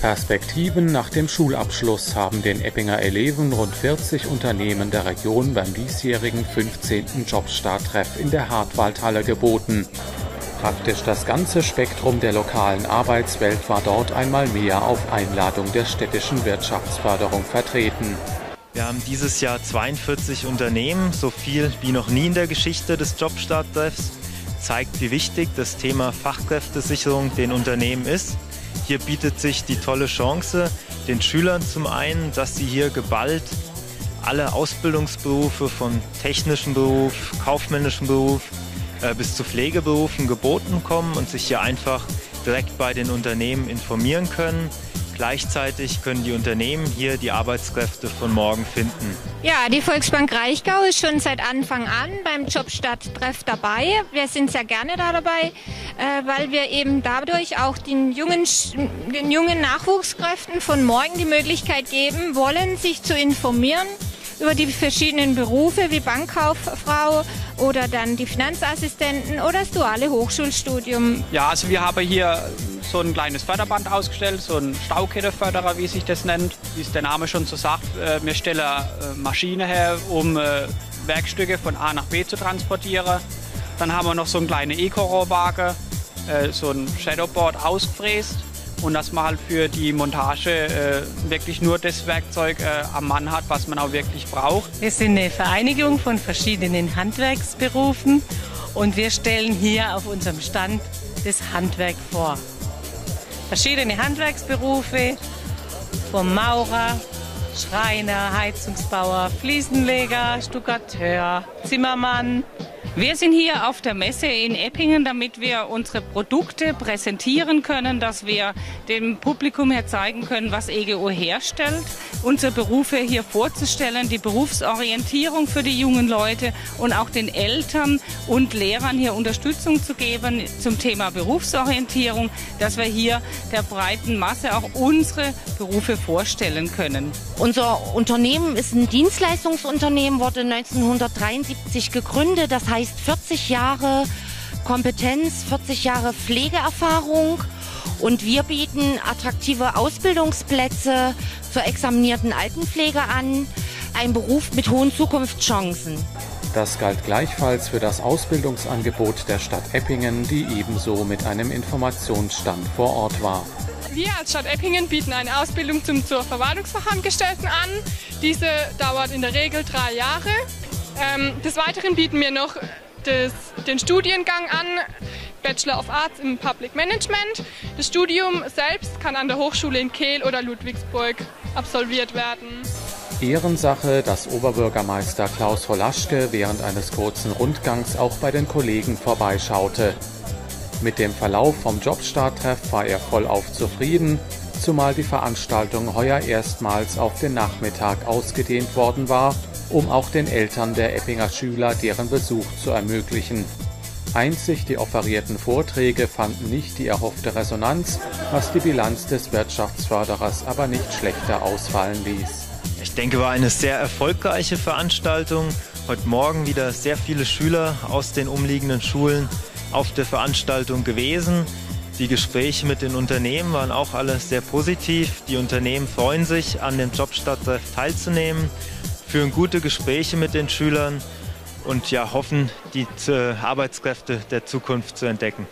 Perspektiven nach dem Schulabschluss haben den Eppinger Eleven rund 40 Unternehmen der Region beim diesjährigen 15. Jobstarttreff in der Hartwaldhalle geboten. Praktisch das ganze Spektrum der lokalen Arbeitswelt war dort einmal mehr auf Einladung der städtischen Wirtschaftsförderung vertreten. Wir haben dieses Jahr 42 Unternehmen, so viel wie noch nie in der Geschichte des Jobstarttreffs. Zeigt, wie wichtig das Thema Fachkräftesicherung den Unternehmen ist. Hier bietet sich die tolle Chance den Schülern zum einen, dass sie hier geballt alle Ausbildungsberufe von technischen Beruf, kaufmännischen Beruf äh, bis zu Pflegeberufen geboten kommen und sich hier einfach direkt bei den Unternehmen informieren können. Gleichzeitig können die Unternehmen hier die Arbeitskräfte von morgen finden. Ja, die Volksbank Reichgau ist schon seit Anfang an beim Jobstadttreff dabei. Wir sind sehr gerne da dabei, äh, weil wir eben dadurch auch den jungen, den jungen Nachwuchskräften von morgen die Möglichkeit geben wollen, sich zu informieren über die verschiedenen Berufe wie Bankkauffrau oder dann die Finanzassistenten oder das duale Hochschulstudium. Ja, also wir haben hier so ein kleines Förderband ausgestellt, so ein Staukettenförderer, wie sich das nennt. Wie es der Name schon so sagt, äh, wir stellen äh, Maschine her, um äh, Werkstücke von A nach B zu transportieren. Dann haben wir noch so einen kleinen Eco-Rohrwagen, so ein Shadowboard ausgefräst und dass man halt für die Montage äh, wirklich nur das Werkzeug äh, am Mann hat, was man auch wirklich braucht. Wir sind eine Vereinigung von verschiedenen Handwerksberufen und wir stellen hier auf unserem Stand das Handwerk vor verschiedene Handwerksberufe, vom Maurer, Schreiner, Heizungsbauer, Fliesenleger, Stuckateur, Zimmermann, wir sind hier auf der Messe in Eppingen, damit wir unsere Produkte präsentieren können, dass wir dem Publikum her zeigen können, was EGO herstellt, unsere Berufe hier vorzustellen, die Berufsorientierung für die jungen Leute und auch den Eltern und Lehrern hier Unterstützung zu geben zum Thema Berufsorientierung, dass wir hier der breiten Masse auch unsere Berufe vorstellen können. Unser Unternehmen ist ein Dienstleistungsunternehmen, wurde 1973 gegründet. Das heißt, heißt 40 Jahre Kompetenz, 40 Jahre Pflegeerfahrung und wir bieten attraktive Ausbildungsplätze zur examinierten Altenpflege an, ein Beruf mit hohen Zukunftschancen. Das galt gleichfalls für das Ausbildungsangebot der Stadt Eppingen, die ebenso mit einem Informationsstand vor Ort war. Wir als Stadt Eppingen bieten eine Ausbildung zum zur Verwaltungsfachangestellten an. Diese dauert in der Regel drei Jahre. Ähm, des Weiteren bieten wir noch das, den Studiengang an, Bachelor of Arts im Public Management. Das Studium selbst kann an der Hochschule in Kehl oder Ludwigsburg absolviert werden. Ehrensache, dass Oberbürgermeister Klaus Holaschke während eines kurzen Rundgangs auch bei den Kollegen vorbeischaute. Mit dem Verlauf vom Jobstarttreff war er vollauf zufrieden, zumal die Veranstaltung heuer erstmals auf den Nachmittag ausgedehnt worden war um auch den Eltern der Eppinger Schüler deren Besuch zu ermöglichen. Einzig die offerierten Vorträge fanden nicht die erhoffte Resonanz, was die Bilanz des Wirtschaftsförderers aber nicht schlechter ausfallen ließ. Ich denke, war eine sehr erfolgreiche Veranstaltung. Heute Morgen wieder sehr viele Schüler aus den umliegenden Schulen auf der Veranstaltung gewesen. Die Gespräche mit den Unternehmen waren auch alle sehr positiv. Die Unternehmen freuen sich, an dem Jobstadttreff teilzunehmen führen gute Gespräche mit den Schülern und ja, hoffen, die Arbeitskräfte der Zukunft zu entdecken.